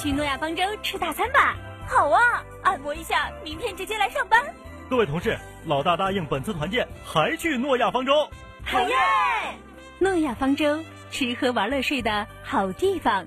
去诺亚方舟吃大餐吧。好啊，按摩一下，明天直接来上班。各位同事，老大答应本次团建还去诺亚方舟。好耶！诺亚方舟，吃喝玩乐睡的好地方。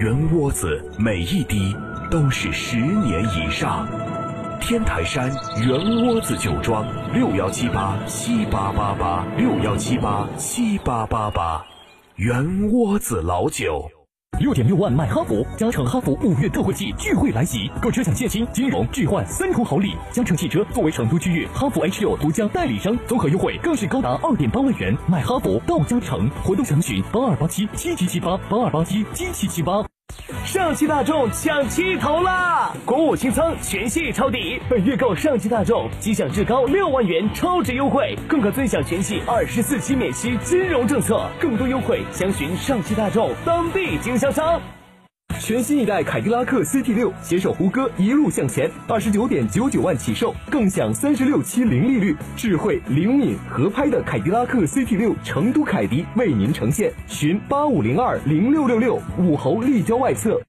圆窝子每一滴都是十年以上。天台山圆窝子酒庄六幺七八七八八八六幺七八七八八八，圆窝子老酒。六点六万买哈弗，加诚哈弗五月特惠季聚会来袭，购车享现金、金融、置换三重好礼。嘉诚汽车作为成都区域哈弗 H 六独家代理商，综合优惠更是高达二点八万元。买哈弗到嘉诚，活动详询八二八七七七七八八二八七七七七八。上汽大众抢七头啦！国五清仓，全系抄底。本月购上汽大众，即享至高六万元超值优惠，更可尊享全系二十四期免息金融政策。更多优惠，详询上汽大众当地经销商。全新一代凯迪拉克 CT 六携手胡歌一路向前，二十九点九九万起售，更享三十六期零利率，智慧灵敏合拍的凯迪拉克 CT 六成都凯迪为您呈现，寻八五零二零六六六武侯立交外侧。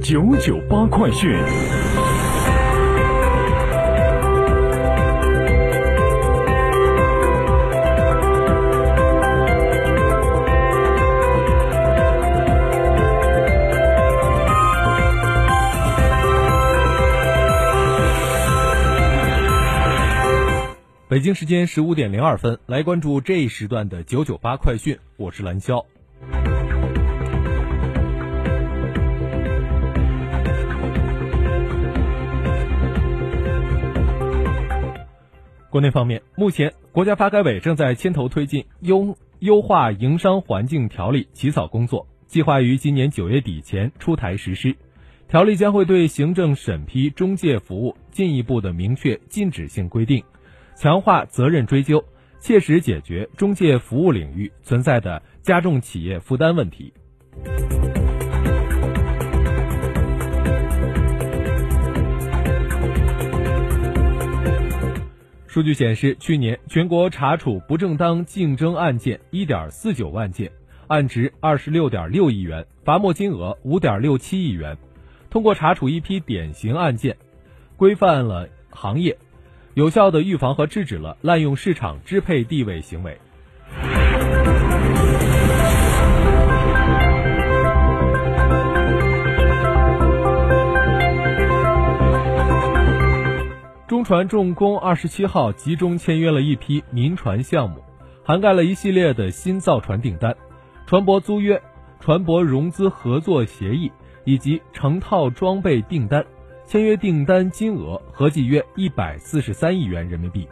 九九八快讯。北京时间十五点零二分，来关注这一时段的九九八快讯，我是蓝霄。国内方面，目前国家发改委正在牵头推进优优化营商环境条例起草工作，计划于今年九月底前出台实施。条例将会对行政审批中介服务进一步的明确禁止性规定。强化责任追究，切实解决中介服务领域存在的加重企业负担问题。数据显示，去年全国查处不正当竞争案件1.49万件，案值26.6亿元，罚没金额5.67亿元。通过查处一批典型案件，规范了行业。有效的预防和制止了滥用市场支配地位行为。中船重工二十七号集中签约了一批民船项目，涵盖了一系列的新造船订单、船舶租约、船舶融资合作协议以及成套装备订单。签约订单金额合计约一百四十三亿元人民币。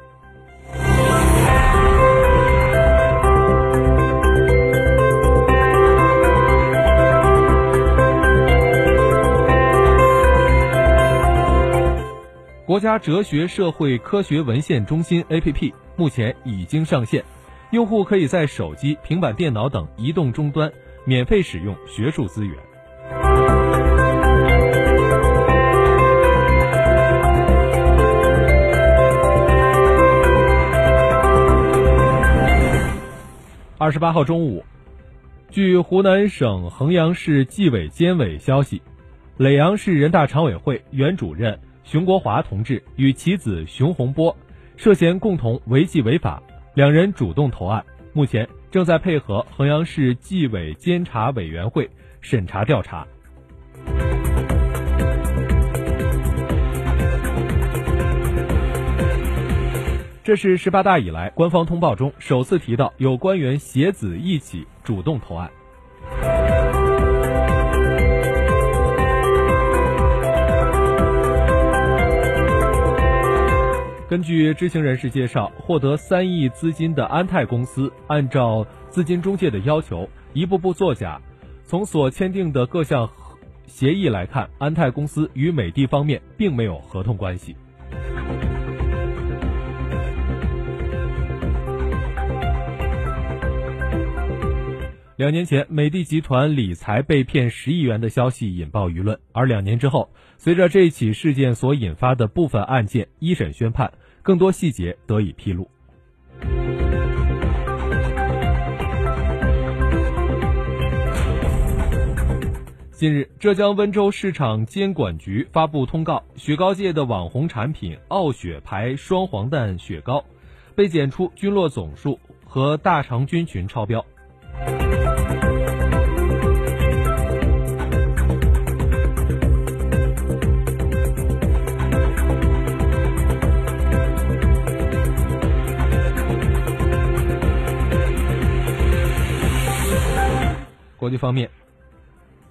国家哲学社会科学文献中心 APP 目前已经上线，用户可以在手机、平板电脑等移动终端免费使用学术资源。二十八号中午，据湖南省衡阳市纪委监委消息，耒阳市人大常委会原主任熊国华同志与其子熊洪波涉嫌共同违纪违法，两人主动投案。目前，正在配合衡阳市纪委监察委员会审查调查。这是十八大以来官方通报中首次提到有官员携子一起主动投案。根据知情人士介绍，获得三亿资金的安泰公司，按照资金中介的要求，一步步作假。从所签订的各项协议来看，安泰公司与美的方面并没有合同关系。两年前，美的集团理财被骗十亿元的消息引爆舆论，而两年之后，随着这起事件所引发的部分案件一审宣判，更多细节得以披露。近日，浙江温州市场监管局发布通告，雪糕界的网红产品傲雪牌双黄蛋雪糕被检出菌落总数和大肠菌群超标。国际方面，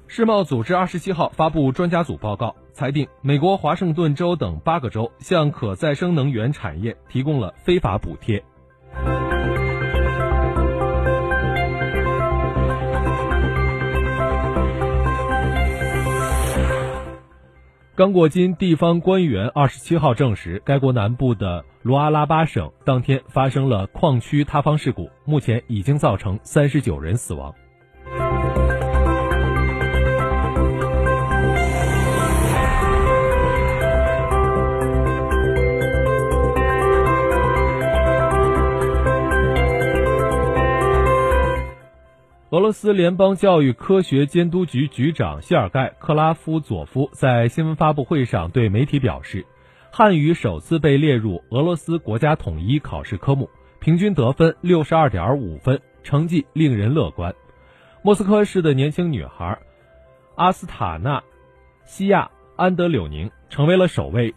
世贸组织二十七号发布专家组报告，裁定美国华盛顿州等八个州向可再生能源产业提供了非法补贴。刚果金地方官员二十七号证实，该国南部的卢阿拉巴省当天发生了矿区塌方事故，目前已经造成三十九人死亡。俄罗斯联邦教育科学监督局局长谢尔盖·克拉夫佐夫在新闻发布会上对媒体表示，汉语首次被列入俄罗斯国家统一考试科目，平均得分六十二点五分，成绩令人乐观。莫斯科市的年轻女孩阿斯塔纳西亚安德柳宁成为了首位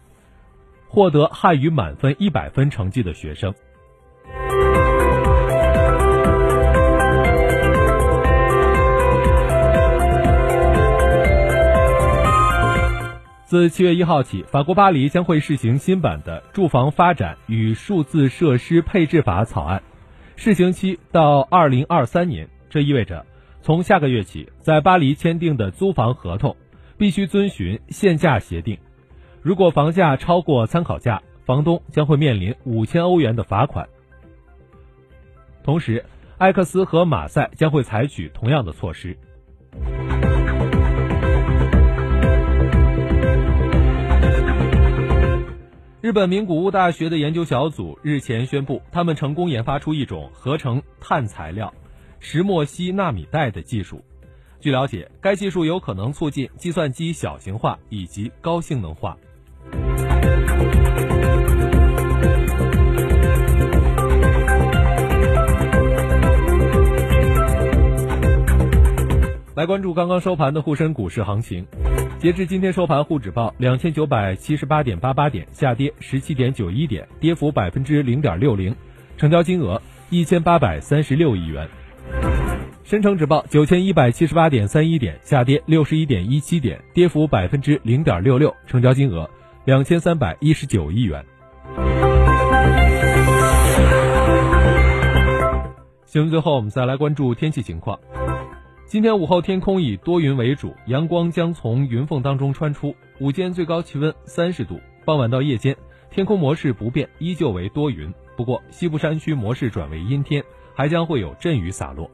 获得汉语满分一百分成绩的学生。自七月一号起，法国巴黎将会试行新版的《住房发展与数字设施配置法》草案，试行期到二零二三年。这意味着，从下个月起，在巴黎签订的租房合同必须遵循限价协定。如果房价超过参考价，房东将会面临五千欧元的罚款。同时，埃克斯和马赛将会采取同样的措施。日本名古屋大学的研究小组日前宣布，他们成功研发出一种合成碳材料石墨烯纳米带的技术。据了解，该技术有可能促进计算机小型化以及高性能化。来关注刚刚收盘的沪深股市行情。截至今天收盘，沪指报两千九百七十八点八八点，下跌十七点九一点，跌幅百分之零点六零，成交金额一千八百三十六亿元。深成指报九千一百七十八点三一点，下跌六十一点一七点，跌幅百分之零点六六，成交金额两千三百一十九亿元。新闻最后，我们再来关注天气情况。今天午后天空以多云为主，阳光将从云缝当中穿出。午间最高气温三十度，傍晚到夜间天空模式不变，依旧为多云。不过西部山区模式转为阴天，还将会有阵雨洒落。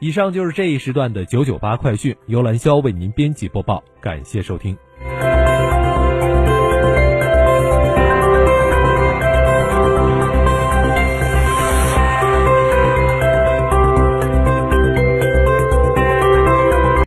以上就是这一时段的九九八快讯，由兰霄为您编辑播报，感谢收听。